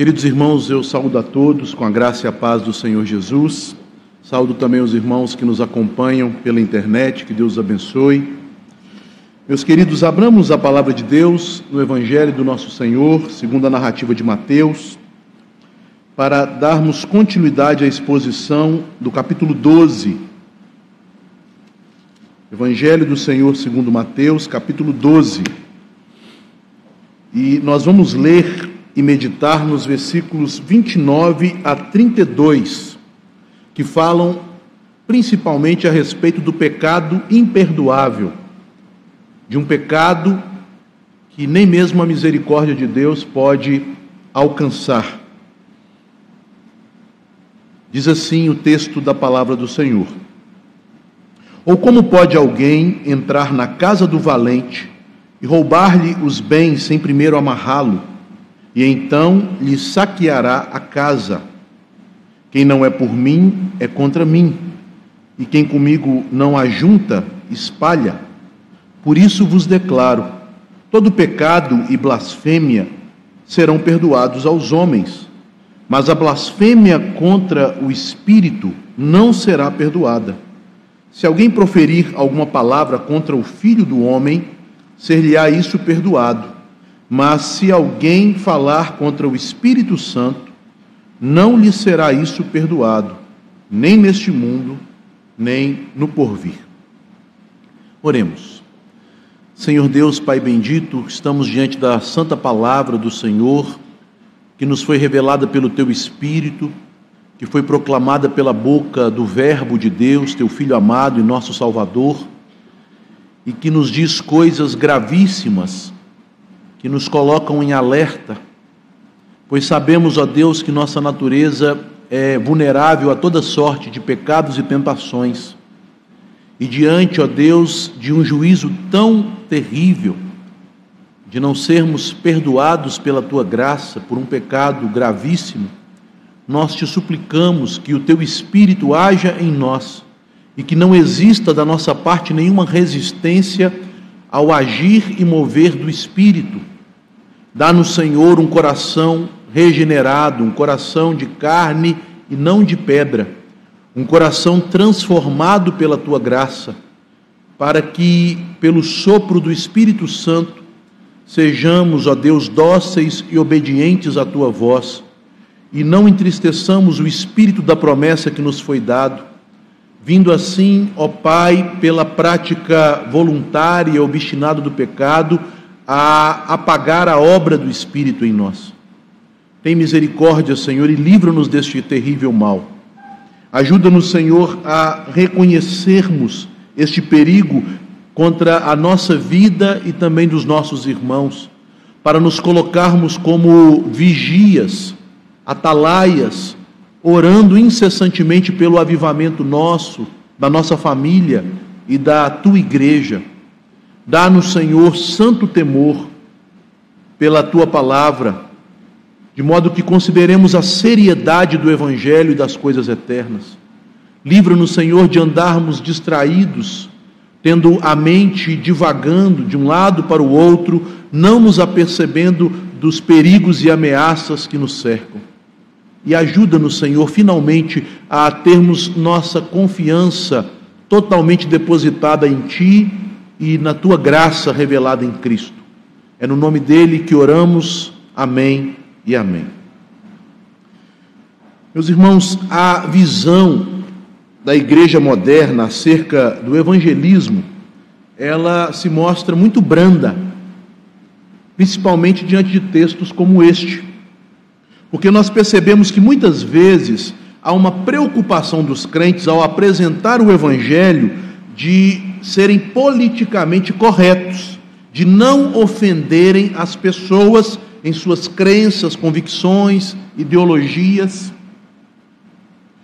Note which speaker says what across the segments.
Speaker 1: Queridos irmãos, eu saúdo a todos com a graça e a paz do Senhor Jesus. Saúdo também os irmãos que nos acompanham pela internet, que Deus abençoe. Meus queridos, abramos a palavra de Deus no Evangelho do nosso Senhor, segundo a narrativa de Mateus, para darmos continuidade à exposição do capítulo 12. Evangelho do Senhor segundo Mateus, capítulo 12. E nós vamos ler e meditar nos versículos 29 a 32, que falam principalmente a respeito do pecado imperdoável, de um pecado que nem mesmo a misericórdia de Deus pode alcançar. Diz assim o texto da palavra do Senhor: Ou como pode alguém entrar na casa do valente e roubar-lhe os bens sem primeiro amarrá-lo, e então lhe saqueará a casa? Quem não é por mim é contra mim, e quem comigo não ajunta, espalha. Por isso vos declaro: todo pecado e blasfêmia serão perdoados aos homens mas a blasfêmia contra o Espírito não será perdoada. Se alguém proferir alguma palavra contra o Filho do Homem, ser-lhe-á isso perdoado. Mas se alguém falar contra o Espírito Santo, não lhe será isso perdoado, nem neste mundo, nem no porvir. Oremos. Senhor Deus, Pai bendito, estamos diante da santa palavra do Senhor que nos foi revelada pelo teu Espírito, que foi proclamada pela boca do Verbo de Deus, teu Filho amado e nosso Salvador, e que nos diz coisas gravíssimas, que nos colocam em alerta, pois sabemos, ó Deus, que nossa natureza é vulnerável a toda sorte de pecados e tentações. E diante, ó Deus, de um juízo tão terrível, de não sermos perdoados pela tua graça por um pecado gravíssimo, nós te suplicamos que o teu Espírito haja em nós e que não exista da nossa parte nenhuma resistência ao agir e mover do Espírito. Dá-nos, Senhor, um coração regenerado, um coração de carne e não de pedra, um coração transformado pela tua graça, para que, pelo sopro do Espírito Santo, Sejamos, ó Deus, dóceis e obedientes à tua voz, e não entristeçamos o espírito da promessa que nos foi dado, vindo assim, ó Pai, pela prática voluntária e obstinada do pecado, a apagar a obra do Espírito em nós. Tem misericórdia, Senhor, e livra-nos deste terrível mal. Ajuda-nos, Senhor, a reconhecermos este perigo contra a nossa vida e também dos nossos irmãos, para nos colocarmos como vigias, atalaias, orando incessantemente pelo avivamento nosso, da nossa família e da tua igreja. Dá-nos, Senhor, santo temor pela tua palavra, de modo que consideremos a seriedade do Evangelho e das coisas eternas. Livra-nos, Senhor, de andarmos distraídos tendo a mente divagando de um lado para o outro, não nos apercebendo dos perigos e ameaças que nos cercam. E ajuda-nos, Senhor, finalmente a termos nossa confiança totalmente depositada em Ti e na Tua graça revelada em Cristo. É no nome dele que oramos. Amém e amém. Meus irmãos, a visão da igreja moderna acerca do evangelismo, ela se mostra muito branda, principalmente diante de textos como este. Porque nós percebemos que muitas vezes há uma preocupação dos crentes ao apresentar o evangelho de serem politicamente corretos, de não ofenderem as pessoas em suas crenças, convicções, ideologias.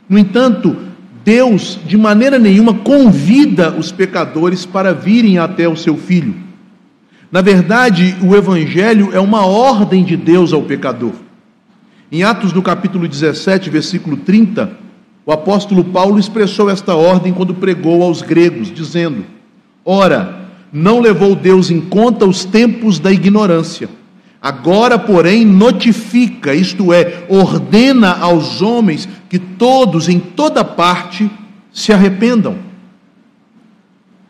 Speaker 1: No entanto, Deus, de maneira nenhuma, convida os pecadores para virem até o seu filho. Na verdade, o Evangelho é uma ordem de Deus ao pecador. Em Atos, no capítulo 17, versículo 30, o apóstolo Paulo expressou esta ordem quando pregou aos gregos, dizendo: Ora, não levou Deus em conta os tempos da ignorância, Agora, porém, notifica, isto é, ordena aos homens que todos, em toda parte, se arrependam.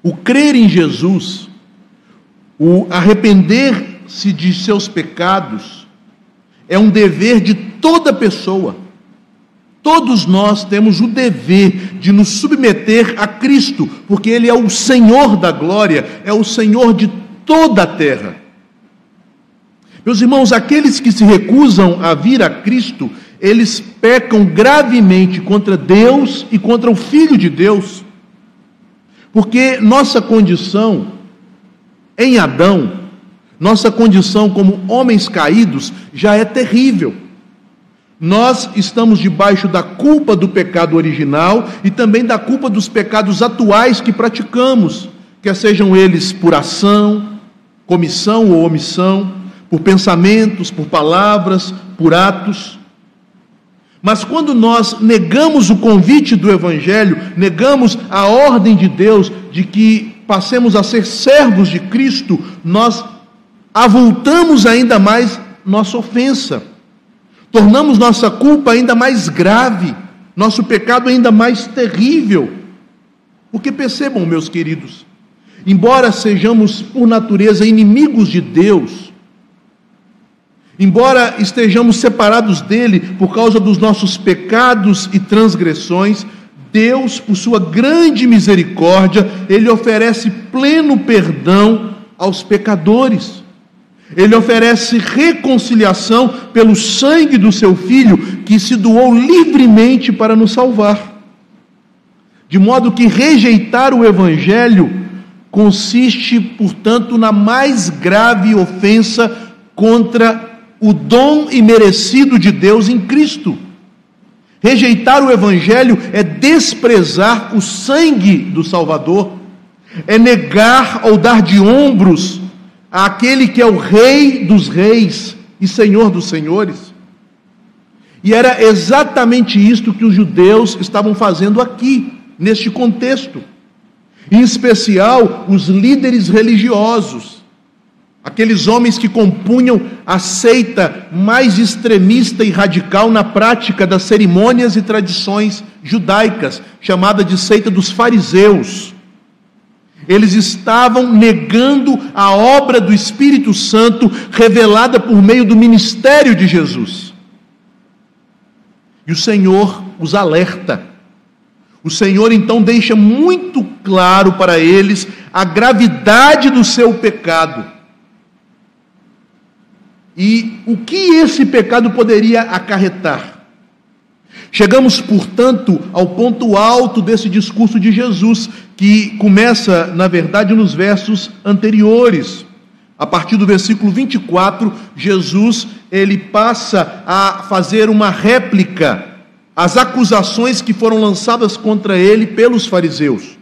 Speaker 1: O crer em Jesus, o arrepender-se de seus pecados, é um dever de toda pessoa. Todos nós temos o dever de nos submeter a Cristo, porque Ele é o Senhor da glória, é o Senhor de toda a terra. Meus irmãos, aqueles que se recusam a vir a Cristo, eles pecam gravemente contra Deus e contra o Filho de Deus. Porque nossa condição em Adão, nossa condição como homens caídos, já é terrível. Nós estamos debaixo da culpa do pecado original e também da culpa dos pecados atuais que praticamos, quer sejam eles por ação, comissão ou omissão por pensamentos, por palavras, por atos. Mas quando nós negamos o convite do Evangelho, negamos a ordem de Deus de que passemos a ser servos de Cristo, nós avultamos ainda mais nossa ofensa, tornamos nossa culpa ainda mais grave, nosso pecado ainda mais terrível. Porque percebam, meus queridos, embora sejamos por natureza inimigos de Deus, Embora estejamos separados dele por causa dos nossos pecados e transgressões, Deus, por sua grande misericórdia, ele oferece pleno perdão aos pecadores. Ele oferece reconciliação pelo sangue do seu filho, que se doou livremente para nos salvar. De modo que rejeitar o evangelho consiste, portanto, na mais grave ofensa contra o dom imerecido de Deus em Cristo. Rejeitar o Evangelho é desprezar o sangue do Salvador, é negar ou dar de ombros àquele que é o Rei dos Reis e Senhor dos Senhores. E era exatamente isto que os judeus estavam fazendo aqui, neste contexto. Em especial, os líderes religiosos aqueles homens que compunham a seita mais extremista e radical na prática das cerimônias e tradições judaicas, chamada de seita dos fariseus. Eles estavam negando a obra do Espírito Santo revelada por meio do ministério de Jesus. E o Senhor os alerta. O Senhor então deixa muito claro para eles a gravidade do seu pecado e o que esse pecado poderia acarretar? Chegamos, portanto, ao ponto alto desse discurso de Jesus, que começa, na verdade, nos versos anteriores. A partir do versículo 24, Jesus ele passa a fazer uma réplica às acusações que foram lançadas contra ele pelos fariseus.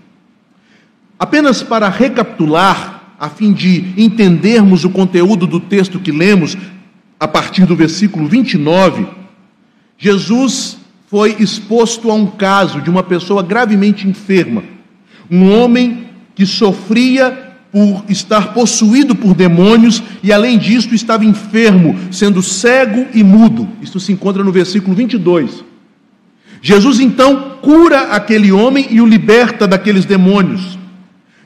Speaker 1: Apenas para recapitular, a fim de entendermos o conteúdo do texto que lemos, a partir do versículo 29, Jesus foi exposto a um caso de uma pessoa gravemente enferma, um homem que sofria por estar possuído por demônios e, além disso, estava enfermo, sendo cego e mudo. Isto se encontra no versículo 22. Jesus então cura aquele homem e o liberta daqueles demônios.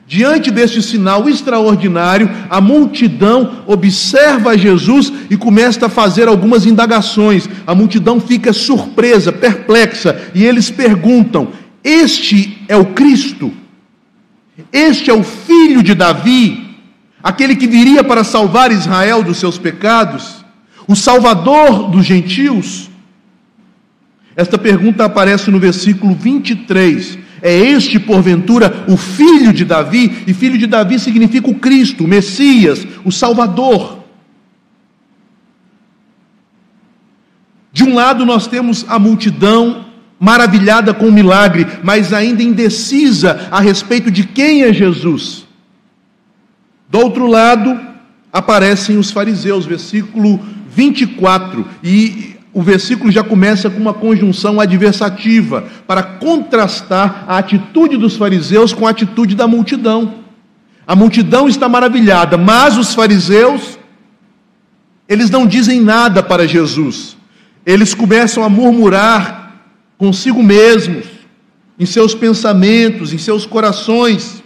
Speaker 1: Diante deste sinal extraordinário, a multidão observa Jesus e começa a fazer algumas indagações. A multidão fica surpresa, perplexa, e eles perguntam: Este é o Cristo? Este é o filho de Davi? Aquele que viria para salvar Israel dos seus pecados? O salvador dos gentios? Esta pergunta aparece no versículo 23 é este, porventura, o filho de Davi? E filho de Davi significa o Cristo, o Messias, o Salvador. De um lado, nós temos a multidão maravilhada com o milagre, mas ainda indecisa a respeito de quem é Jesus. Do outro lado, aparecem os fariseus, versículo 24, e o versículo já começa com uma conjunção adversativa, para contrastar a atitude dos fariseus com a atitude da multidão. A multidão está maravilhada, mas os fariseus eles não dizem nada para Jesus. Eles começam a murmurar consigo mesmos, em seus pensamentos, em seus corações.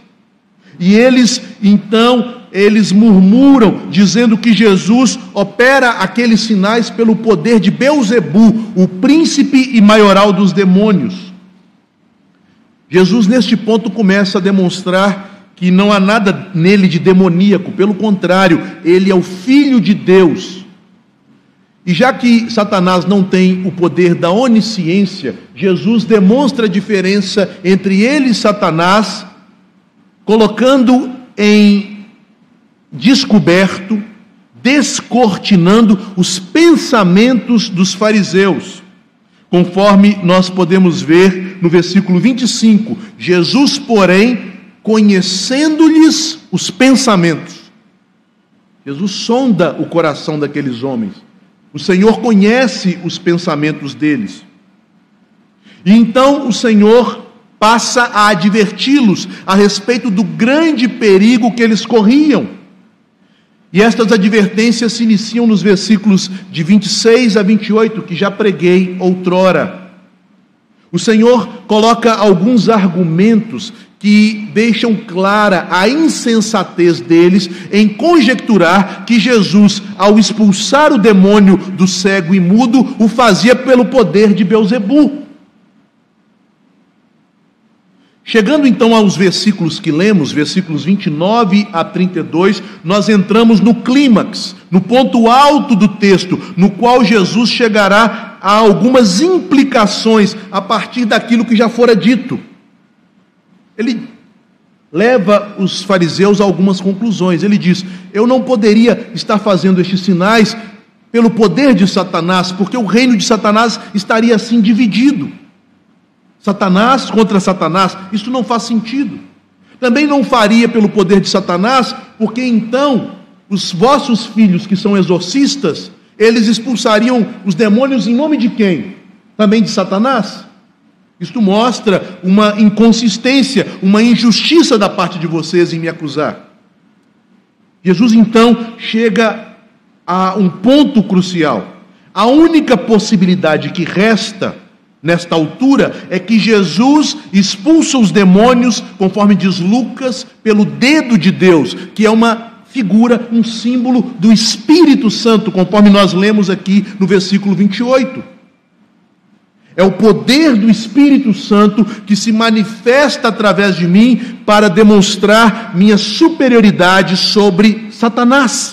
Speaker 1: E eles, então, eles murmuram, dizendo que Jesus opera aqueles sinais pelo poder de Beuzebu, o príncipe e maioral dos demônios. Jesus, neste ponto, começa a demonstrar que não há nada nele de demoníaco, pelo contrário, ele é o Filho de Deus. E já que Satanás não tem o poder da onisciência, Jesus demonstra a diferença entre ele e Satanás, colocando em descoberto, descortinando os pensamentos dos fariseus. Conforme nós podemos ver no versículo 25, Jesus, porém, conhecendo-lhes os pensamentos. Jesus sonda o coração daqueles homens. O Senhor conhece os pensamentos deles. E então o Senhor passa a adverti-los a respeito do grande perigo que eles corriam e estas advertências se iniciam nos versículos de 26 a 28, que já preguei outrora. O Senhor coloca alguns argumentos que deixam clara a insensatez deles em conjecturar que Jesus, ao expulsar o demônio do cego e mudo, o fazia pelo poder de Beuzebu. Chegando então aos versículos que lemos, versículos 29 a 32, nós entramos no clímax, no ponto alto do texto, no qual Jesus chegará a algumas implicações a partir daquilo que já fora dito. Ele leva os fariseus a algumas conclusões. Ele diz: Eu não poderia estar fazendo estes sinais pelo poder de Satanás, porque o reino de Satanás estaria assim dividido. Satanás contra Satanás, isso não faz sentido. Também não faria pelo poder de Satanás, porque então os vossos filhos que são exorcistas, eles expulsariam os demônios em nome de quem? Também de Satanás? Isto mostra uma inconsistência, uma injustiça da parte de vocês em me acusar. Jesus então chega a um ponto crucial. A única possibilidade que resta nesta altura é que Jesus expulsa os demônios, conforme diz Lucas, pelo dedo de Deus, que é uma figura, um símbolo do Espírito Santo, conforme nós lemos aqui no versículo 28. É o poder do Espírito Santo que se manifesta através de mim para demonstrar minha superioridade sobre Satanás.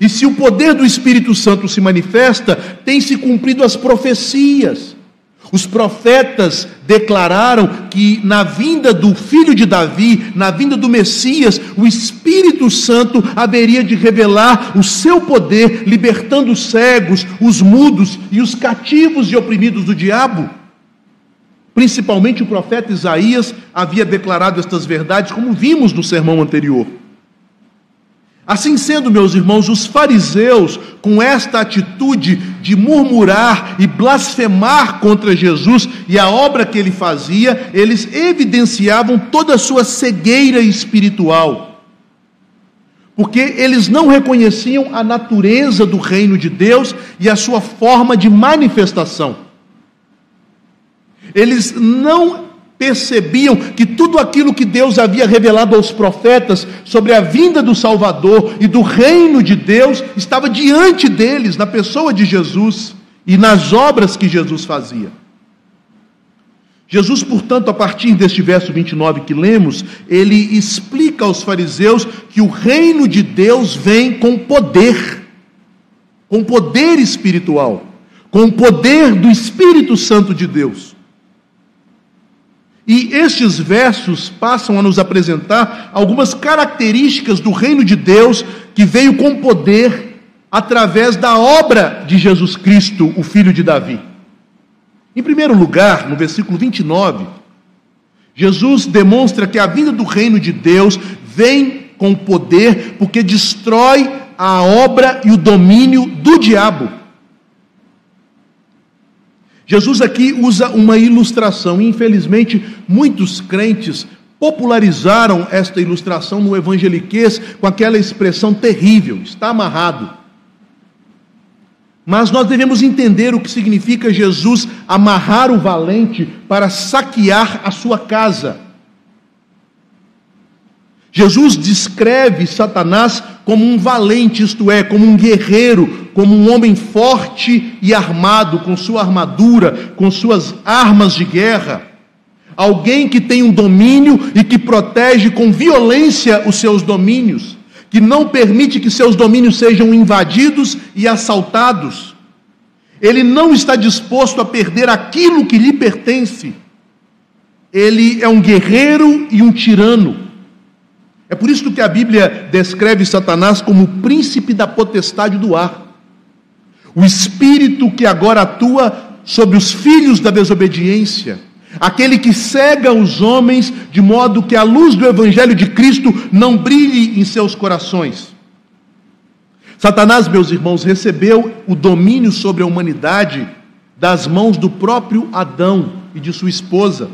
Speaker 1: E se o poder do Espírito Santo se manifesta, tem se cumprido as profecias. Os profetas declararam que na vinda do filho de Davi, na vinda do Messias, o Espírito Santo haveria de revelar o seu poder, libertando os cegos, os mudos e os cativos e oprimidos do diabo. Principalmente o profeta Isaías havia declarado estas verdades, como vimos no sermão anterior. Assim sendo, meus irmãos, os fariseus, com esta atitude de murmurar e blasfemar contra Jesus e a obra que ele fazia, eles evidenciavam toda a sua cegueira espiritual. Porque eles não reconheciam a natureza do reino de Deus e a sua forma de manifestação. Eles não percebiam que tudo aquilo que Deus havia revelado aos profetas sobre a vinda do Salvador e do reino de Deus estava diante deles, na pessoa de Jesus e nas obras que Jesus fazia. Jesus, portanto, a partir deste verso 29 que lemos, ele explica aos fariseus que o reino de Deus vem com poder, com poder espiritual, com o poder do Espírito Santo de Deus. E estes versos passam a nos apresentar algumas características do reino de Deus que veio com poder através da obra de Jesus Cristo, o filho de Davi. Em primeiro lugar, no versículo 29, Jesus demonstra que a vinda do reino de Deus vem com poder porque destrói a obra e o domínio do diabo. Jesus aqui usa uma ilustração, infelizmente muitos crentes popularizaram esta ilustração no evangeliquez com aquela expressão terrível, está amarrado. Mas nós devemos entender o que significa Jesus amarrar o valente para saquear a sua casa. Jesus descreve Satanás como um valente, isto é, como um guerreiro, como um homem forte e armado, com sua armadura, com suas armas de guerra. Alguém que tem um domínio e que protege com violência os seus domínios, que não permite que seus domínios sejam invadidos e assaltados. Ele não está disposto a perder aquilo que lhe pertence. Ele é um guerreiro e um tirano. É por isso que a Bíblia descreve Satanás como o príncipe da potestade do ar. O espírito que agora atua sobre os filhos da desobediência, aquele que cega os homens de modo que a luz do evangelho de Cristo não brilhe em seus corações. Satanás, meus irmãos, recebeu o domínio sobre a humanidade das mãos do próprio Adão e de sua esposa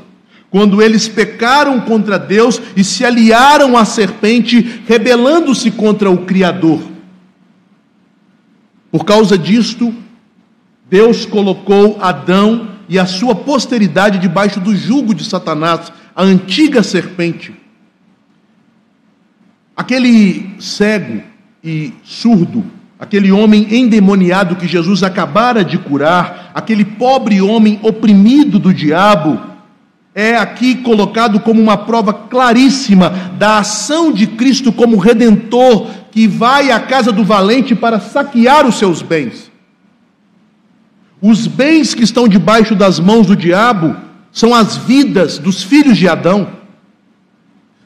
Speaker 1: quando eles pecaram contra Deus e se aliaram à serpente, rebelando-se contra o Criador. Por causa disto, Deus colocou Adão e a sua posteridade debaixo do jugo de Satanás, a antiga serpente. Aquele cego e surdo, aquele homem endemoniado que Jesus acabara de curar, aquele pobre homem oprimido do diabo, é aqui colocado como uma prova claríssima da ação de Cristo como redentor que vai à casa do valente para saquear os seus bens. Os bens que estão debaixo das mãos do diabo são as vidas dos filhos de Adão.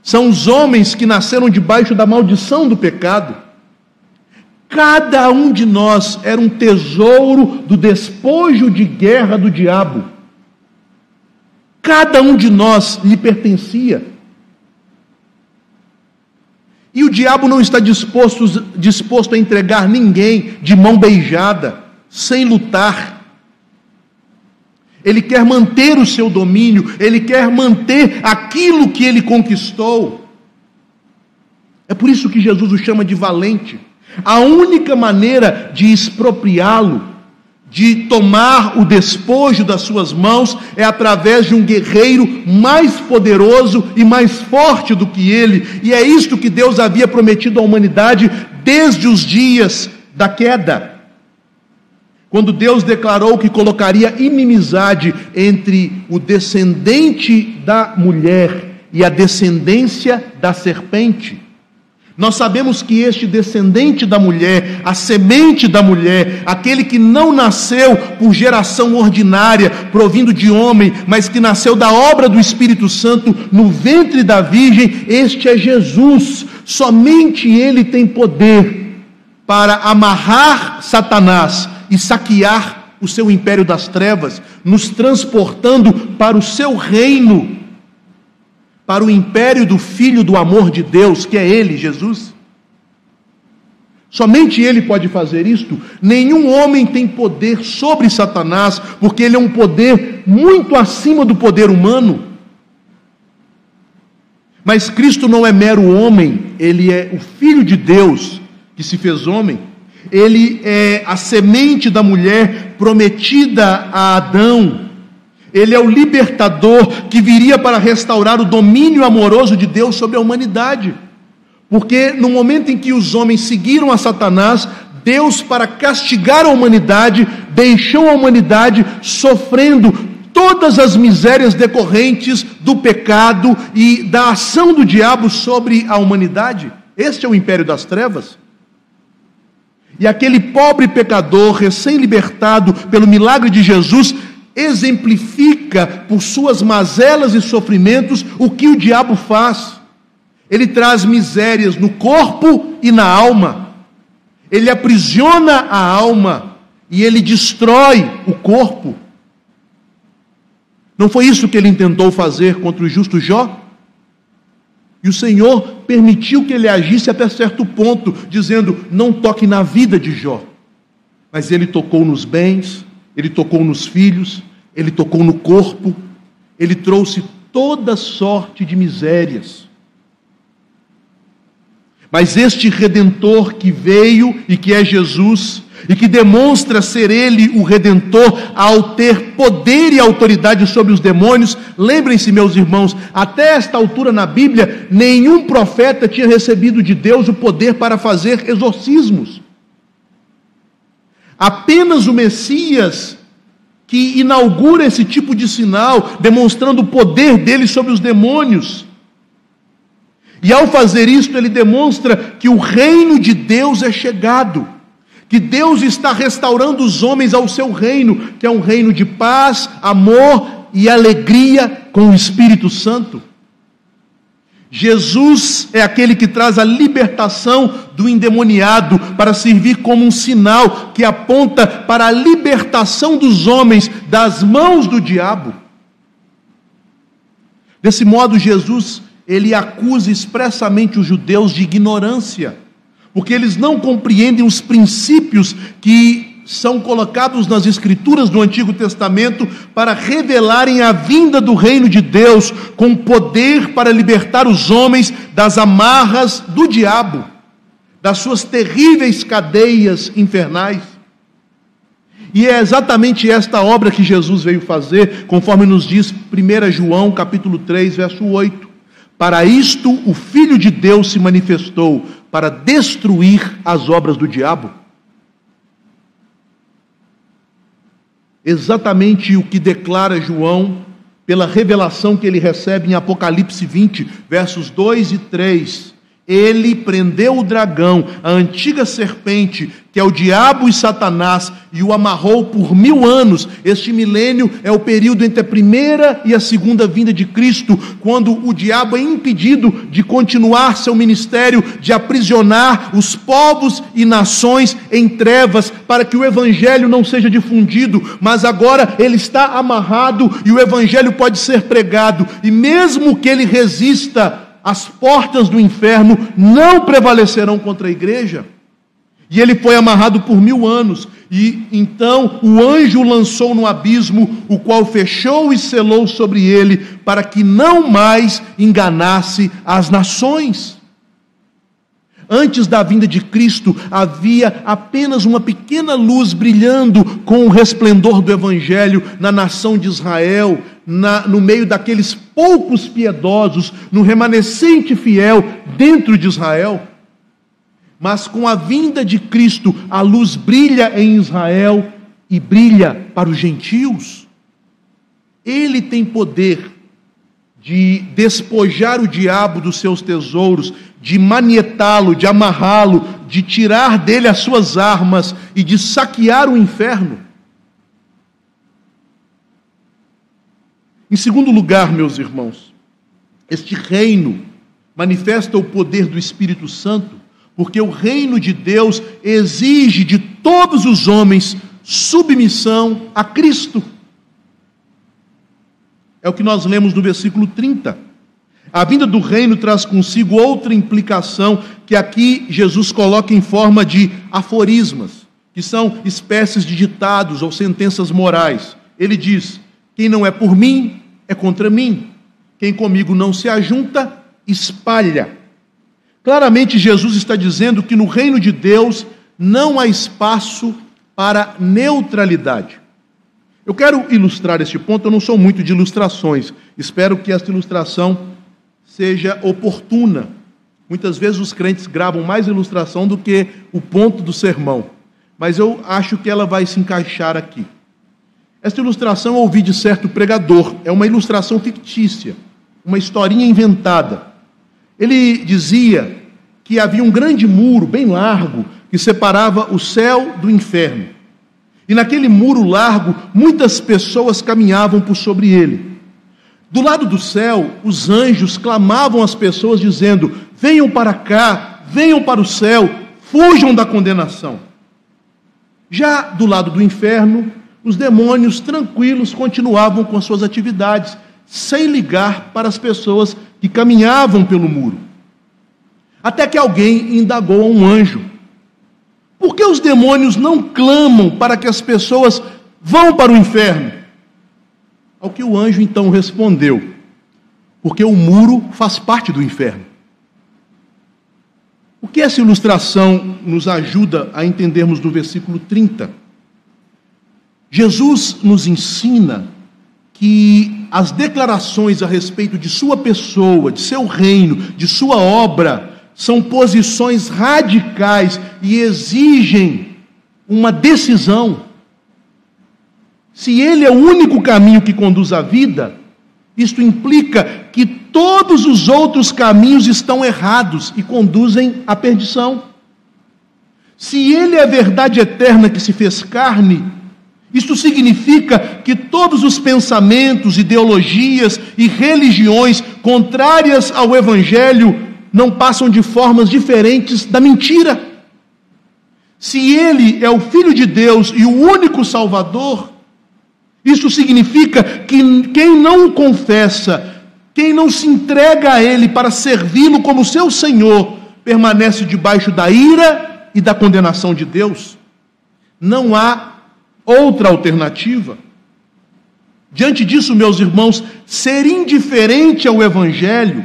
Speaker 1: São os homens que nasceram debaixo da maldição do pecado. Cada um de nós era um tesouro do despojo de guerra do diabo. Cada um de nós lhe pertencia. E o diabo não está disposto, disposto a entregar ninguém de mão beijada, sem lutar. Ele quer manter o seu domínio, ele quer manter aquilo que ele conquistou. É por isso que Jesus o chama de valente. A única maneira de expropriá-lo de tomar o despojo das suas mãos é através de um guerreiro mais poderoso e mais forte do que ele, e é isto que Deus havia prometido à humanidade desde os dias da queda. Quando Deus declarou que colocaria inimizade entre o descendente da mulher e a descendência da serpente. Nós sabemos que este descendente da mulher, a semente da mulher, aquele que não nasceu por geração ordinária, provindo de homem, mas que nasceu da obra do Espírito Santo no ventre da Virgem, este é Jesus. Somente ele tem poder para amarrar Satanás e saquear o seu império das trevas, nos transportando para o seu reino para o império do Filho do amor de Deus, que é Ele, Jesus. Somente Ele pode fazer isto. Nenhum homem tem poder sobre Satanás, porque ele é um poder muito acima do poder humano. Mas Cristo não é mero homem, ele é o Filho de Deus que se fez homem. Ele é a semente da mulher prometida a Adão ele é o libertador que viria para restaurar o domínio amoroso de Deus sobre a humanidade. Porque no momento em que os homens seguiram a Satanás, Deus, para castigar a humanidade, deixou a humanidade sofrendo todas as misérias decorrentes do pecado e da ação do diabo sobre a humanidade. Este é o império das trevas. E aquele pobre pecador, recém-libertado pelo milagre de Jesus, exemplifica por suas mazelas e sofrimentos o que o diabo faz. Ele traz misérias no corpo e na alma. Ele aprisiona a alma e ele destrói o corpo. Não foi isso que ele intentou fazer contra o justo Jó? E o Senhor permitiu que ele agisse até certo ponto, dizendo: não toque na vida de Jó. Mas ele tocou nos bens, ele tocou nos filhos, ele tocou no corpo, ele trouxe toda sorte de misérias. Mas este redentor que veio e que é Jesus, e que demonstra ser ele o redentor ao ter poder e autoridade sobre os demônios. Lembrem-se, meus irmãos, até esta altura na Bíblia, nenhum profeta tinha recebido de Deus o poder para fazer exorcismos. Apenas o Messias que inaugura esse tipo de sinal, demonstrando o poder dele sobre os demônios. E ao fazer isso, ele demonstra que o reino de Deus é chegado, que Deus está restaurando os homens ao seu reino, que é um reino de paz, amor e alegria com o Espírito Santo. Jesus é aquele que traz a libertação do endemoniado para servir como um sinal que aponta para a libertação dos homens das mãos do diabo. Desse modo, Jesus ele acusa expressamente os judeus de ignorância, porque eles não compreendem os princípios que são colocados nas Escrituras do Antigo Testamento para revelarem a vinda do reino de Deus com poder para libertar os homens das amarras do diabo, das suas terríveis cadeias infernais. E é exatamente esta obra que Jesus veio fazer, conforme nos diz 1 João capítulo 3, verso 8. Para isto o Filho de Deus se manifestou, para destruir as obras do diabo. Exatamente o que declara João pela revelação que ele recebe em Apocalipse 20, versos 2 e 3 ele prendeu o dragão, a antiga serpente, que é o diabo e Satanás, e o amarrou por mil anos. Este milênio é o período entre a primeira e a segunda vinda de Cristo, quando o diabo é impedido de continuar seu ministério, de aprisionar os povos e nações em trevas, para que o evangelho não seja difundido, mas agora ele está amarrado e o evangelho pode ser pregado, e mesmo que ele resista, as portas do inferno não prevalecerão contra a igreja. E ele foi amarrado por mil anos. E então o anjo lançou no abismo, o qual fechou e selou sobre ele, para que não mais enganasse as nações. Antes da vinda de Cristo, havia apenas uma pequena luz brilhando com o resplendor do Evangelho na nação de Israel, na, no meio daqueles poucos piedosos, no remanescente fiel dentro de Israel. Mas com a vinda de Cristo, a luz brilha em Israel e brilha para os gentios. Ele tem poder de despojar o diabo dos seus tesouros, de manietá-lo, de amarrá-lo, de tirar dele as suas armas e de saquear o inferno. Em segundo lugar, meus irmãos, este reino manifesta o poder do Espírito Santo, porque o reino de Deus exige de todos os homens submissão a Cristo. É o que nós lemos no versículo 30. A vinda do reino traz consigo outra implicação que aqui Jesus coloca em forma de aforismas, que são espécies de ditados ou sentenças morais. Ele diz: Quem não é por mim, é contra mim. Quem comigo não se ajunta, espalha. Claramente, Jesus está dizendo que no reino de Deus não há espaço para neutralidade. Eu quero ilustrar este ponto, eu não sou muito de ilustrações, espero que esta ilustração seja oportuna. Muitas vezes os crentes gravam mais ilustração do que o ponto do sermão, mas eu acho que ela vai se encaixar aqui. Esta ilustração ouvi de certo pregador, é uma ilustração fictícia, uma historinha inventada. Ele dizia que havia um grande muro, bem largo, que separava o céu do inferno. E naquele muro largo, muitas pessoas caminhavam por sobre ele. Do lado do céu, os anjos clamavam às pessoas, dizendo: Venham para cá, venham para o céu, fujam da condenação. Já do lado do inferno, os demônios tranquilos continuavam com suas atividades, sem ligar para as pessoas que caminhavam pelo muro. Até que alguém indagou a um anjo: por que os demônios não clamam para que as pessoas vão para o inferno? Ao que o anjo então respondeu: porque o muro faz parte do inferno. O que essa ilustração nos ajuda a entendermos do versículo 30? Jesus nos ensina que as declarações a respeito de sua pessoa, de seu reino, de sua obra, são posições radicais e exigem uma decisão. Se ele é o único caminho que conduz à vida, isto implica que todos os outros caminhos estão errados e conduzem à perdição. Se ele é a verdade eterna que se fez carne, isto significa que todos os pensamentos, ideologias e religiões contrárias ao Evangelho não passam de formas diferentes da mentira. Se ele é o Filho de Deus e o único Salvador, isso significa que quem não o confessa, quem não se entrega a Ele para servi-lo como seu Senhor, permanece debaixo da ira e da condenação de Deus. Não há outra alternativa. Diante disso, meus irmãos, ser indiferente ao Evangelho,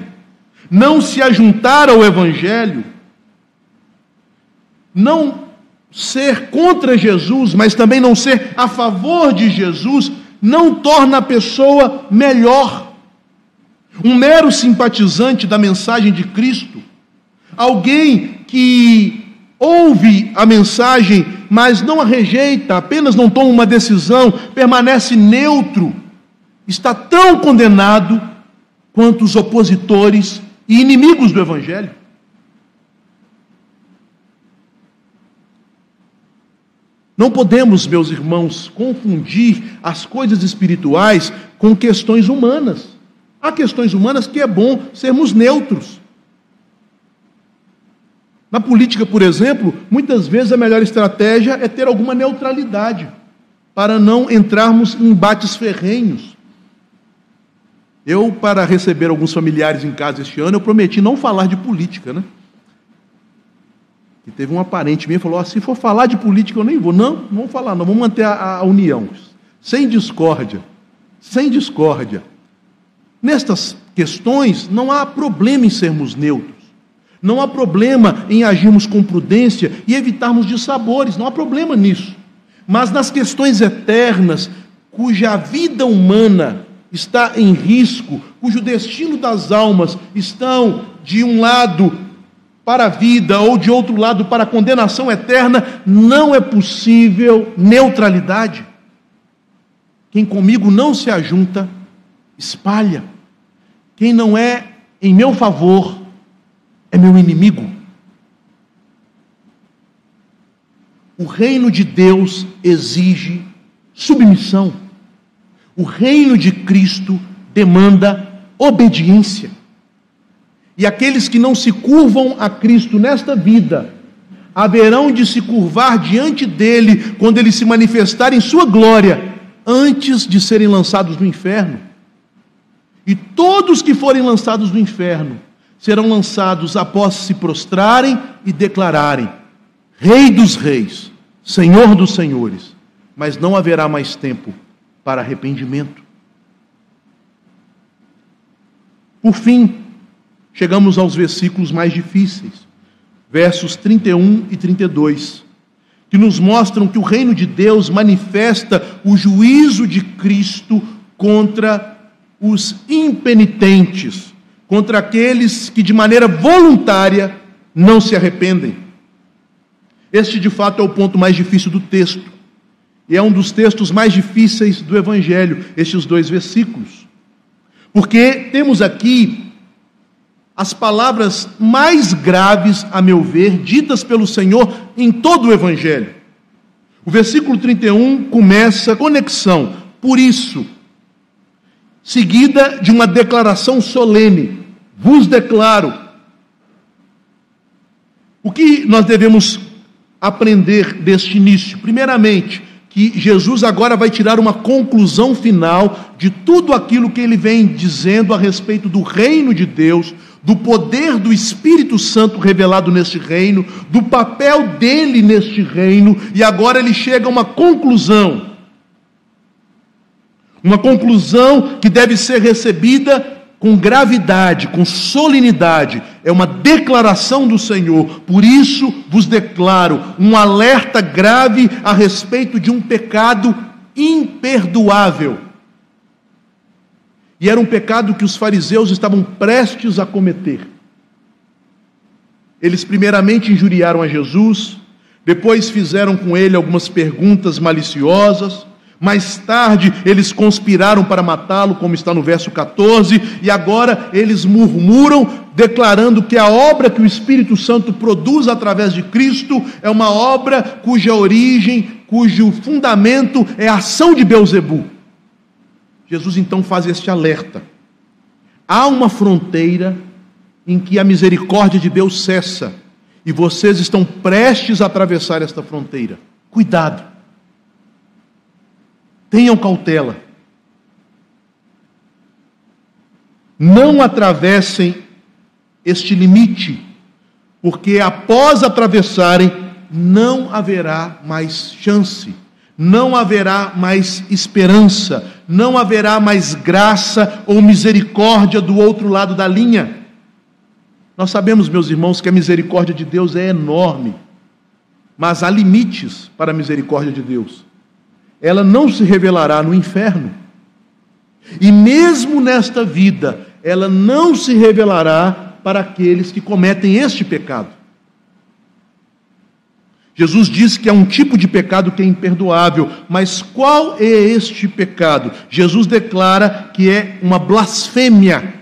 Speaker 1: não se ajuntar ao Evangelho, não ser contra Jesus, mas também não ser a favor de Jesus, não torna a pessoa melhor. Um mero simpatizante da mensagem de Cristo, alguém que ouve a mensagem, mas não a rejeita, apenas não toma uma decisão, permanece neutro, está tão condenado quanto os opositores e inimigos do Evangelho. Não podemos, meus irmãos, confundir as coisas espirituais com questões humanas. Há questões humanas que é bom sermos neutros. Na política, por exemplo, muitas vezes a melhor estratégia é ter alguma neutralidade, para não entrarmos em embates ferrenhos. Eu, para receber alguns familiares em casa este ano, eu prometi não falar de política, né? E teve um aparente meu que falou: oh, se for falar de política, eu nem vou. Não, não vamos falar, não, vamos manter a, a união. Sem discórdia. Sem discórdia. Nestas questões, não há problema em sermos neutros. Não há problema em agirmos com prudência e evitarmos dissabores, não há problema nisso. Mas nas questões eternas, cuja vida humana está em risco, cujo destino das almas estão de um lado para a vida ou de outro lado para a condenação eterna, não é possível neutralidade. Quem comigo não se ajunta, espalha. Quem não é em meu favor, é meu inimigo. O reino de Deus exige submissão. O reino de Cristo demanda obediência. E aqueles que não se curvam a Cristo nesta vida, haverão de se curvar diante dele quando ele se manifestar em sua glória, antes de serem lançados no inferno. E todos que forem lançados no inferno serão lançados após se prostrarem e declararem: Rei dos Reis, Senhor dos Senhores, mas não haverá mais tempo para arrependimento. Por fim, chegamos aos versículos mais difíceis, versos 31 e 32, que nos mostram que o reino de Deus manifesta o juízo de Cristo contra os impenitentes contra aqueles que de maneira voluntária não se arrependem. Este, de fato, é o ponto mais difícil do texto. E é um dos textos mais difíceis do Evangelho, estes dois versículos. Porque temos aqui as palavras mais graves, a meu ver, ditas pelo Senhor em todo o Evangelho. O versículo 31 começa conexão. Por isso, seguida de uma declaração solene: Vos declaro. O que nós devemos aprender deste início? Primeiramente, que Jesus agora vai tirar uma conclusão final de tudo aquilo que ele vem dizendo a respeito do reino de Deus, do poder do Espírito Santo revelado neste reino, do papel dele neste reino, e agora ele chega a uma conclusão uma conclusão que deve ser recebida com gravidade, com solenidade, é uma declaração do Senhor. Por isso vos declaro um alerta grave a respeito de um pecado imperdoável. E era um pecado que os fariseus estavam prestes a cometer. Eles primeiramente injuriaram a Jesus, depois fizeram com ele algumas perguntas maliciosas, mais tarde, eles conspiraram para matá-lo, como está no verso 14, e agora eles murmuram, declarando que a obra que o Espírito Santo produz através de Cristo é uma obra cuja origem, cujo fundamento é a ação de Beuzebu. Jesus então faz este alerta. Há uma fronteira em que a misericórdia de Deus cessa, e vocês estão prestes a atravessar esta fronteira. Cuidado. Tenham cautela. Não atravessem este limite, porque após atravessarem, não haverá mais chance, não haverá mais esperança, não haverá mais graça ou misericórdia do outro lado da linha. Nós sabemos, meus irmãos, que a misericórdia de Deus é enorme, mas há limites para a misericórdia de Deus ela não se revelará no inferno. E mesmo nesta vida, ela não se revelará para aqueles que cometem este pecado. Jesus diz que é um tipo de pecado que é imperdoável, mas qual é este pecado? Jesus declara que é uma blasfêmia.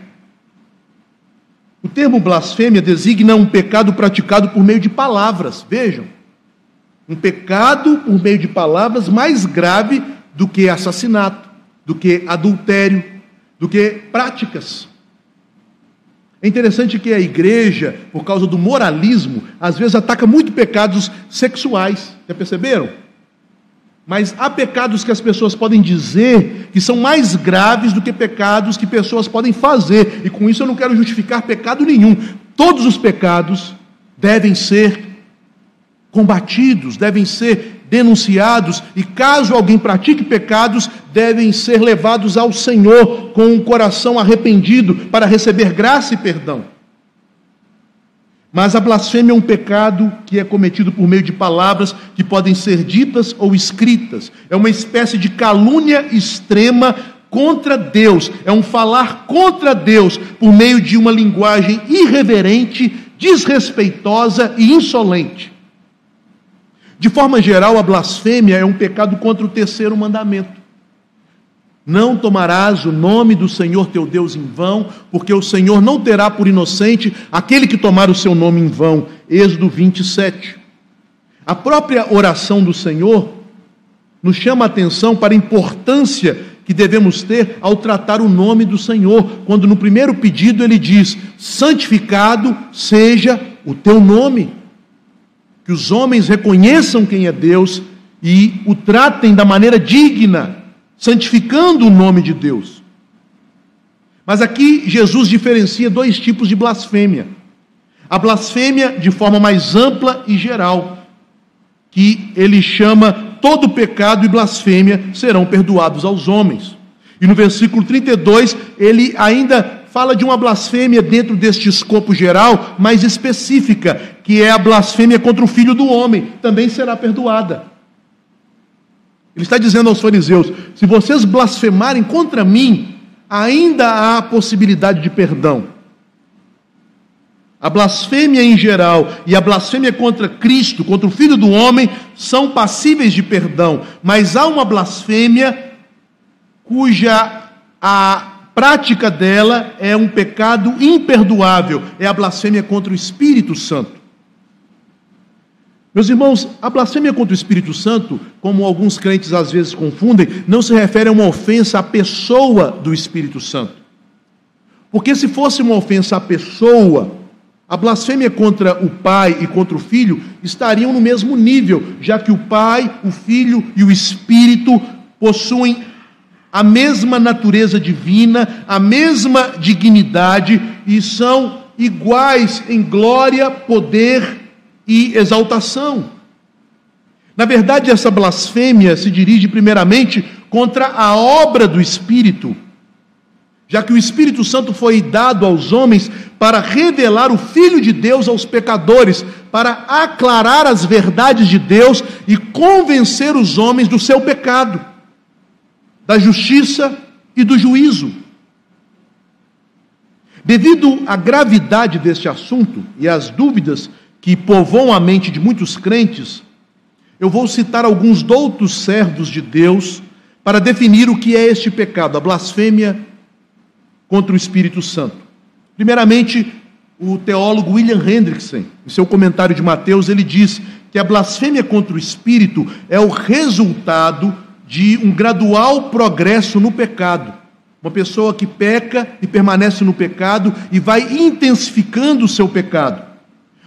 Speaker 1: O termo blasfêmia designa um pecado praticado por meio de palavras, vejam. Um pecado por meio de palavras mais grave do que assassinato, do que adultério, do que práticas. É interessante que a igreja, por causa do moralismo, às vezes ataca muito pecados sexuais. Já perceberam? Mas há pecados que as pessoas podem dizer que são mais graves do que pecados que pessoas podem fazer. E com isso eu não quero justificar pecado nenhum. Todos os pecados devem ser combatidos, devem ser denunciados, e caso alguém pratique pecados, devem ser levados ao Senhor com um coração arrependido para receber graça e perdão. Mas a blasfêmia é um pecado que é cometido por meio de palavras que podem ser ditas ou escritas. É uma espécie de calúnia extrema contra Deus. É um falar contra Deus por meio de uma linguagem irreverente, desrespeitosa e insolente. De forma geral, a blasfêmia é um pecado contra o terceiro mandamento. Não tomarás o nome do Senhor teu Deus em vão, porque o Senhor não terá por inocente aquele que tomar o seu nome em vão. Êxodo 27. A própria oração do Senhor nos chama a atenção para a importância que devemos ter ao tratar o nome do Senhor, quando no primeiro pedido ele diz: santificado seja o teu nome que os homens reconheçam quem é Deus e o tratem da maneira digna, santificando o nome de Deus. Mas aqui Jesus diferencia dois tipos de blasfêmia. A blasfêmia de forma mais ampla e geral, que ele chama todo pecado e blasfêmia serão perdoados aos homens. E no versículo 32, ele ainda fala de uma blasfêmia dentro deste escopo geral, mais específica, que é a blasfêmia contra o filho do homem, também será perdoada. Ele está dizendo aos fariseus: se vocês blasfemarem contra mim, ainda há possibilidade de perdão. A blasfêmia em geral e a blasfêmia contra Cristo, contra o Filho do Homem, são passíveis de perdão, mas há uma blasfêmia cuja a prática dela é um pecado imperdoável, é a blasfêmia contra o Espírito Santo. Meus irmãos, a blasfêmia contra o Espírito Santo, como alguns crentes às vezes confundem, não se refere a uma ofensa à pessoa do Espírito Santo. Porque se fosse uma ofensa à pessoa, a blasfêmia contra o Pai e contra o Filho estariam no mesmo nível, já que o Pai, o Filho e o Espírito possuem a mesma natureza divina, a mesma dignidade e são iguais em glória, poder e exaltação. Na verdade, essa blasfêmia se dirige primeiramente contra a obra do Espírito. já que o Espírito Santo foi dado aos homens para revelar o Filho de Deus aos pecadores, para aclarar as verdades de Deus e convencer os homens do seu pecado, da justiça e do juízo. Devido à gravidade deste assunto e às dúvidas que povoam a mente de muitos crentes, eu vou citar alguns doutos servos de Deus para definir o que é este pecado, a blasfêmia contra o Espírito Santo. Primeiramente, o teólogo William Hendrickson, em seu comentário de Mateus, ele diz que a blasfêmia contra o Espírito é o resultado de um gradual progresso no pecado. Uma pessoa que peca e permanece no pecado e vai intensificando o seu pecado.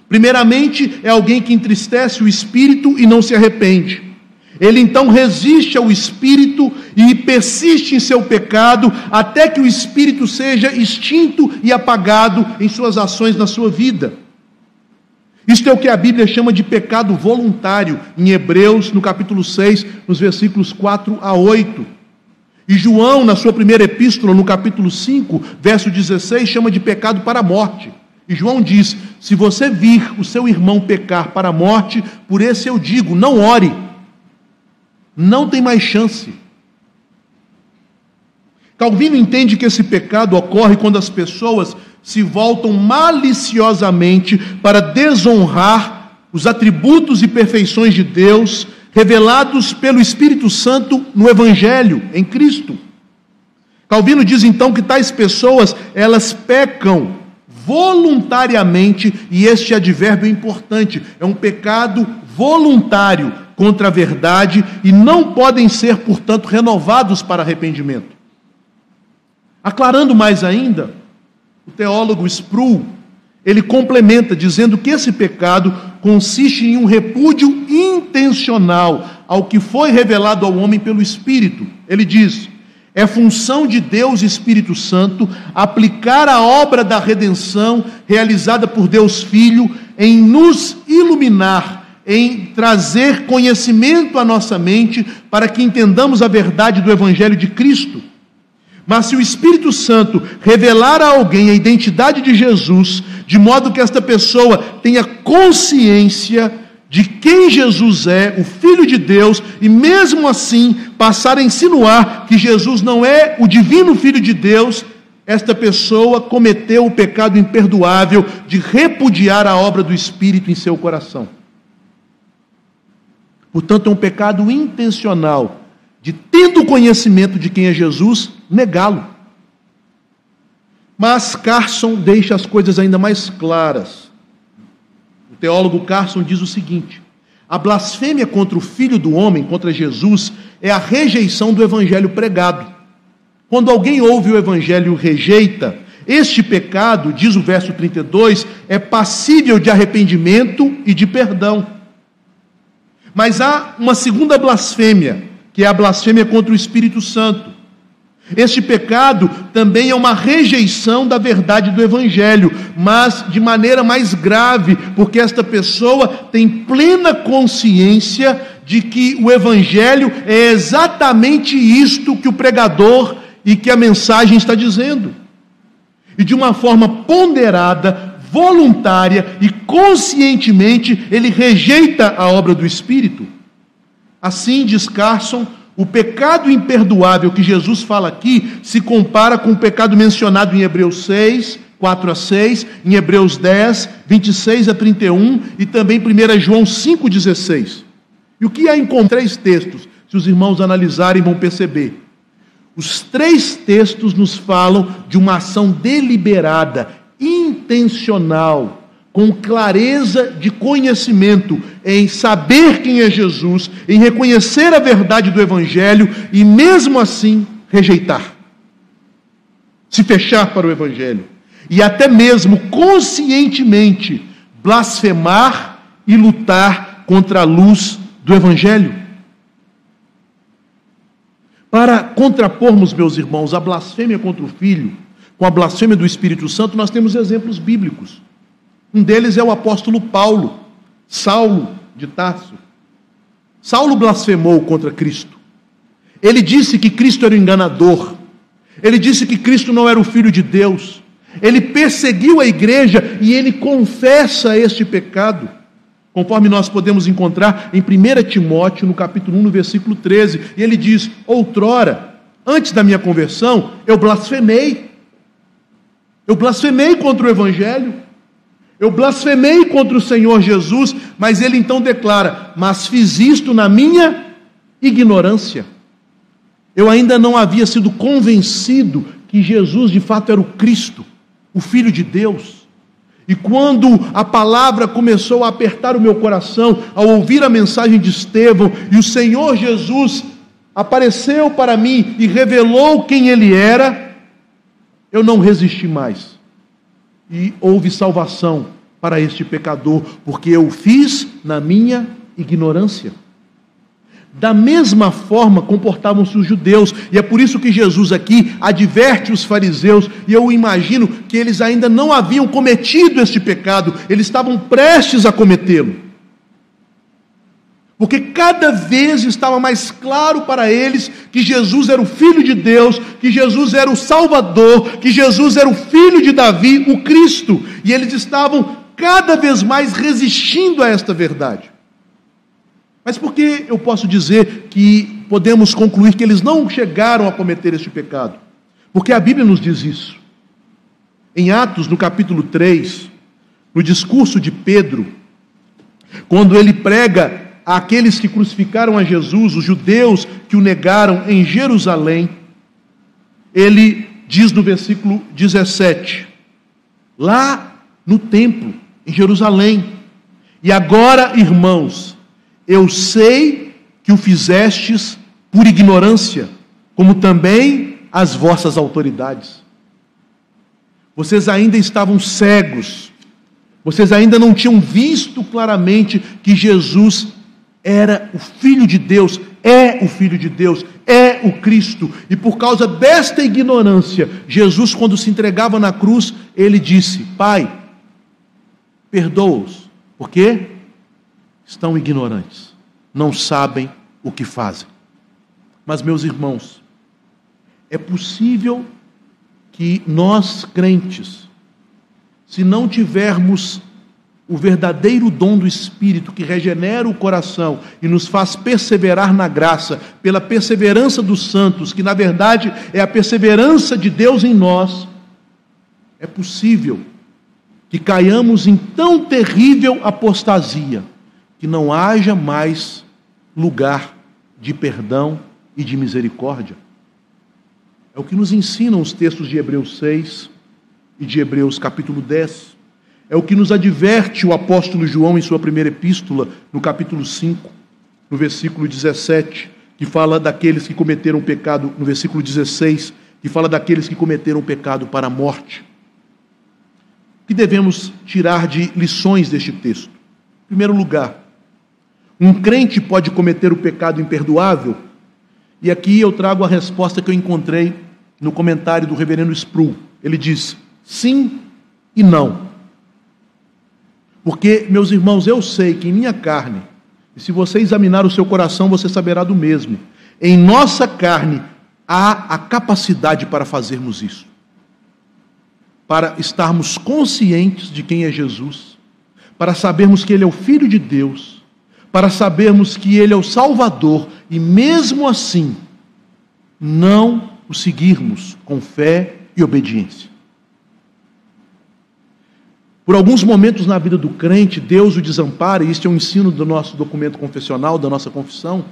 Speaker 1: Primeiramente, é alguém que entristece o espírito e não se arrepende. Ele então resiste ao espírito e persiste em seu pecado até que o espírito seja extinto e apagado em suas ações na sua vida. Isto é o que a Bíblia chama de pecado voluntário, em Hebreus, no capítulo 6, nos versículos 4 a 8. E João, na sua primeira epístola, no capítulo 5, verso 16, chama de pecado para a morte. E João diz: Se você vir o seu irmão pecar para a morte, por esse eu digo, não ore. Não tem mais chance. Calvino entende que esse pecado ocorre quando as pessoas se voltam maliciosamente para desonrar os atributos e perfeições de Deus revelados pelo Espírito Santo no Evangelho, em Cristo. Calvino diz então que tais pessoas, elas pecam voluntariamente, e este advérbio é importante, é um pecado voluntário contra a verdade e não podem ser, portanto, renovados para arrependimento. Aclarando mais ainda, o teólogo Sproul, ele complementa dizendo que esse pecado consiste em um repúdio intencional ao que foi revelado ao homem pelo Espírito. Ele diz: é função de Deus Espírito Santo aplicar a obra da redenção realizada por Deus Filho em nos iluminar, em trazer conhecimento à nossa mente para que entendamos a verdade do Evangelho de Cristo. Mas se o Espírito Santo revelar a alguém a identidade de Jesus, de modo que esta pessoa tenha consciência de quem Jesus é, o Filho de Deus, e mesmo assim passar a insinuar que Jesus não é o divino Filho de Deus, esta pessoa cometeu o pecado imperdoável de repudiar a obra do Espírito em seu coração. Portanto, é um pecado intencional de, tendo conhecimento de quem é Jesus, negá-lo. Mas Carson deixa as coisas ainda mais claras. O teólogo Carson diz o seguinte: a blasfêmia contra o Filho do Homem, contra Jesus, é a rejeição do evangelho pregado. Quando alguém ouve o evangelho e o rejeita, este pecado, diz o verso 32, é passível de arrependimento e de perdão. Mas há uma segunda blasfêmia, que é a blasfêmia contra o Espírito Santo. Este pecado também é uma rejeição da verdade do Evangelho, mas de maneira mais grave, porque esta pessoa tem plena consciência de que o Evangelho é exatamente isto que o pregador e que a mensagem está dizendo. E de uma forma ponderada, voluntária e conscientemente, ele rejeita a obra do Espírito. Assim, diz Carson, o pecado imperdoável que Jesus fala aqui se compara com o pecado mencionado em Hebreus 6, 4 a 6, em Hebreus 10, 26 a 31 e também 1 João 5, 16. E o que há em três textos, se os irmãos analisarem, vão perceber. Os três textos nos falam de uma ação deliberada, intencional, com clareza de conhecimento, em saber quem é Jesus, em reconhecer a verdade do Evangelho e, mesmo assim, rejeitar, se fechar para o Evangelho e até mesmo conscientemente blasfemar e lutar contra a luz do Evangelho. Para contrapormos, meus irmãos, a blasfêmia contra o Filho com a blasfêmia do Espírito Santo, nós temos exemplos bíblicos. Um deles é o apóstolo Paulo, Saulo de Tarso. Saulo blasfemou contra Cristo. Ele disse que Cristo era o enganador. Ele disse que Cristo não era o Filho de Deus. Ele perseguiu a igreja e ele confessa este pecado. Conforme nós podemos encontrar em 1 Timóteo, no capítulo 1, no versículo 13. E ele diz: Outrora, antes da minha conversão, eu blasfemei. Eu blasfemei contra o Evangelho. Eu blasfemei contra o Senhor Jesus. Mas ele então declara: Mas fiz isto na minha ignorância. Eu ainda não havia sido convencido que Jesus de fato era o Cristo, o Filho de Deus. E quando a palavra começou a apertar o meu coração, ao ouvir a mensagem de Estevão, e o Senhor Jesus apareceu para mim e revelou quem ele era, eu não resisti mais. E houve salvação para este pecador, porque eu fiz na minha ignorância. Da mesma forma comportavam-se os judeus, e é por isso que Jesus aqui adverte os fariseus, e eu imagino que eles ainda não haviam cometido este pecado, eles estavam prestes a cometê-lo. Porque cada vez estava mais claro para eles que Jesus era o Filho de Deus, que Jesus era o Salvador, que Jesus era o Filho de Davi, o Cristo, e eles estavam cada vez mais resistindo a esta verdade. Mas por que eu posso dizer que podemos concluir que eles não chegaram a cometer este pecado? Porque a Bíblia nos diz isso. Em Atos, no capítulo 3, no discurso de Pedro, quando ele prega àqueles que crucificaram a Jesus, os judeus que o negaram em Jerusalém, ele diz no versículo 17: lá no templo, em Jerusalém, e agora, irmãos, eu sei que o fizestes por ignorância, como também as vossas autoridades. Vocês ainda estavam cegos, vocês ainda não tinham visto claramente que Jesus era o Filho de Deus, é o Filho de Deus, é o Cristo. E por causa desta ignorância, Jesus, quando se entregava na cruz, ele disse: Pai, perdoa-os. Por quê? estão ignorantes, não sabem o que fazem. Mas, meus irmãos, é possível que nós crentes, se não tivermos o verdadeiro dom do Espírito que regenera o coração e nos faz perseverar na graça, pela perseverança dos santos, que na verdade é a perseverança de Deus em nós, é possível que caiamos em tão terrível apostasia que não haja mais lugar de perdão e de misericórdia. É o que nos ensinam os textos de Hebreus 6 e de Hebreus capítulo 10. É o que nos adverte o apóstolo João em sua primeira epístola, no capítulo 5, no versículo 17, que fala daqueles que cometeram pecado, no versículo 16, que fala daqueles que cometeram pecado para a morte. O que devemos tirar de lições deste texto? Em primeiro lugar, um crente pode cometer o pecado imperdoável? E aqui eu trago a resposta que eu encontrei no comentário do reverendo Sproul. Ele diz: sim e não. Porque, meus irmãos, eu sei que em minha carne, e se você examinar o seu coração, você saberá do mesmo. Em nossa carne há a capacidade para fazermos isso. Para estarmos conscientes de quem é Jesus, para sabermos que Ele é o Filho de Deus para sabermos que Ele é o Salvador e, mesmo assim, não o seguirmos com fé e obediência. Por alguns momentos na vida do crente, Deus o desampara, e este é um ensino do nosso documento confessional, da nossa confissão,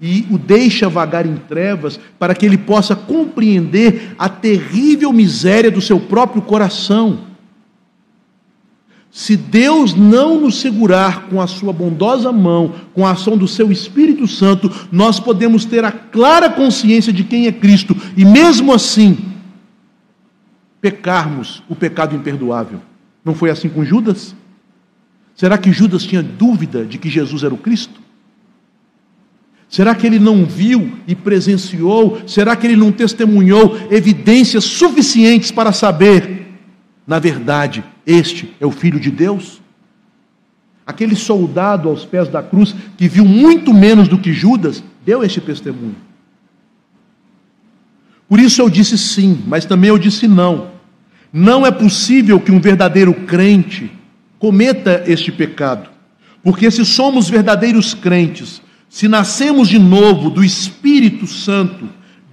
Speaker 1: e o deixa vagar em trevas para que ele possa compreender a terrível miséria do seu próprio coração se Deus não nos segurar com a sua bondosa mão, com a ação do seu Espírito Santo, nós podemos ter a clara consciência de quem é Cristo e mesmo assim pecarmos o pecado imperdoável. Não foi assim com Judas? Será que Judas tinha dúvida de que Jesus era o Cristo? Será que ele não viu e presenciou? Será que ele não testemunhou evidências suficientes para saber na verdade, este é o Filho de Deus? Aquele soldado aos pés da cruz, que viu muito menos do que Judas, deu este testemunho. Por isso eu disse sim, mas também eu disse não. Não é possível que um verdadeiro crente cometa este pecado. Porque se somos verdadeiros crentes, se nascemos de novo do Espírito Santo,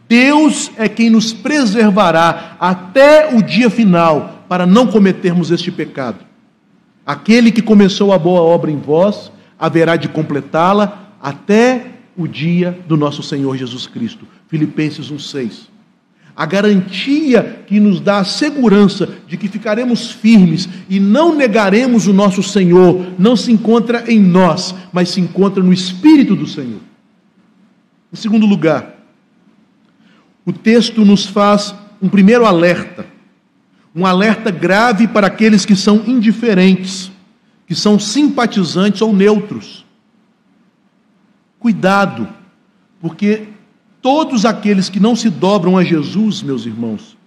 Speaker 1: Deus é quem nos preservará até o dia final para não cometermos este pecado. Aquele que começou a boa obra em vós haverá de completá-la até o dia do nosso Senhor Jesus Cristo. Filipenses 1:6 a garantia que nos dá a segurança de que ficaremos firmes e não negaremos o nosso Senhor, não se encontra em nós, mas se encontra no Espírito do Senhor. Em segundo lugar, o texto nos faz um primeiro alerta, um alerta grave para aqueles que são indiferentes, que são simpatizantes ou neutros. Cuidado, porque Todos aqueles que não se dobram a Jesus, meus irmãos,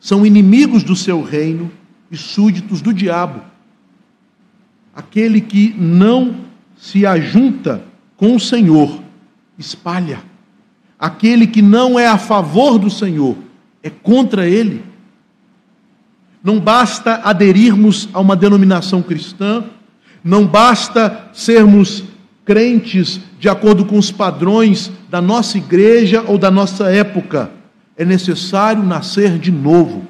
Speaker 1: são inimigos do seu reino e súditos do diabo. Aquele que não se ajunta com o Senhor, espalha. Aquele que não é a favor do Senhor, é contra ele. Não basta aderirmos a uma denominação cristã, não basta sermos crentes de acordo com os padrões da nossa igreja ou da nossa época. É necessário nascer de novo.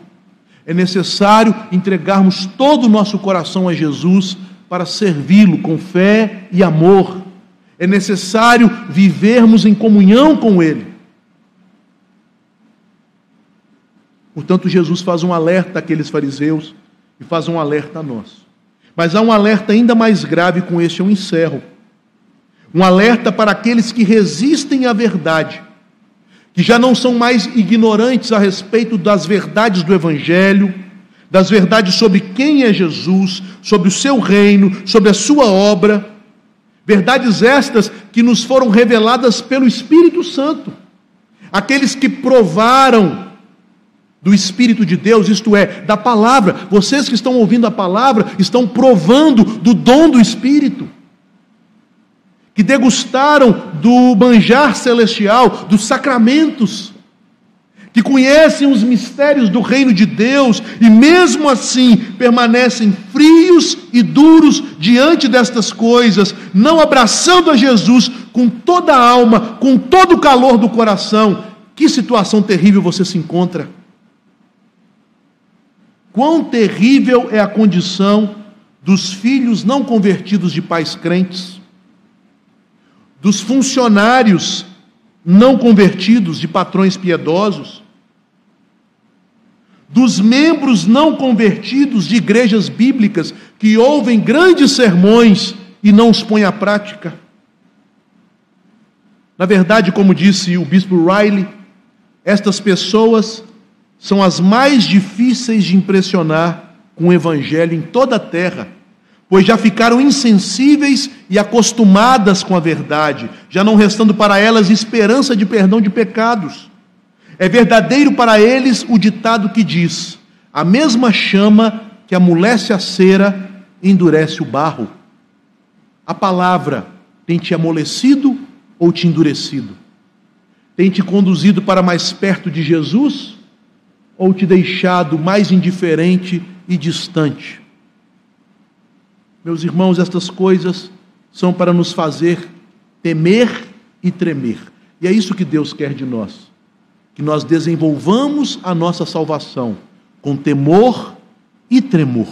Speaker 1: É necessário entregarmos todo o nosso coração a Jesus para servi-lo com fé e amor. É necessário vivermos em comunhão com Ele. Portanto, Jesus faz um alerta àqueles fariseus e faz um alerta a nós. Mas há um alerta ainda mais grave, com este eu encerro um alerta para aqueles que resistem à verdade, que já não são mais ignorantes a respeito das verdades do Evangelho, das verdades sobre quem é Jesus, sobre o seu reino, sobre a sua obra, verdades estas que nos foram reveladas pelo Espírito Santo. Aqueles que provaram do Espírito de Deus, isto é, da palavra. Vocês que estão ouvindo a palavra estão provando do dom do Espírito que degustaram do manjar celestial, dos sacramentos, que conhecem os mistérios do reino de Deus e mesmo assim permanecem frios e duros diante destas coisas, não abraçando a Jesus com toda a alma, com todo o calor do coração. Que situação terrível você se encontra. Quão terrível é a condição dos filhos não convertidos de pais crentes dos funcionários não convertidos, de patrões piedosos, dos membros não convertidos de igrejas bíblicas que ouvem grandes sermões e não os põem à prática. Na verdade, como disse o bispo Riley, estas pessoas são as mais difíceis de impressionar com o evangelho em toda a terra pois já ficaram insensíveis e acostumadas com a verdade, já não restando para elas esperança de perdão de pecados. É verdadeiro para eles o ditado que diz: a mesma chama que amolece a cera endurece o barro. A palavra tem te amolecido ou te endurecido? Tem te conduzido para mais perto de Jesus ou te deixado mais indiferente e distante? Meus irmãos, estas coisas são para nos fazer temer e tremer. E é isso que Deus quer de nós. Que nós desenvolvamos a nossa salvação com temor e tremor.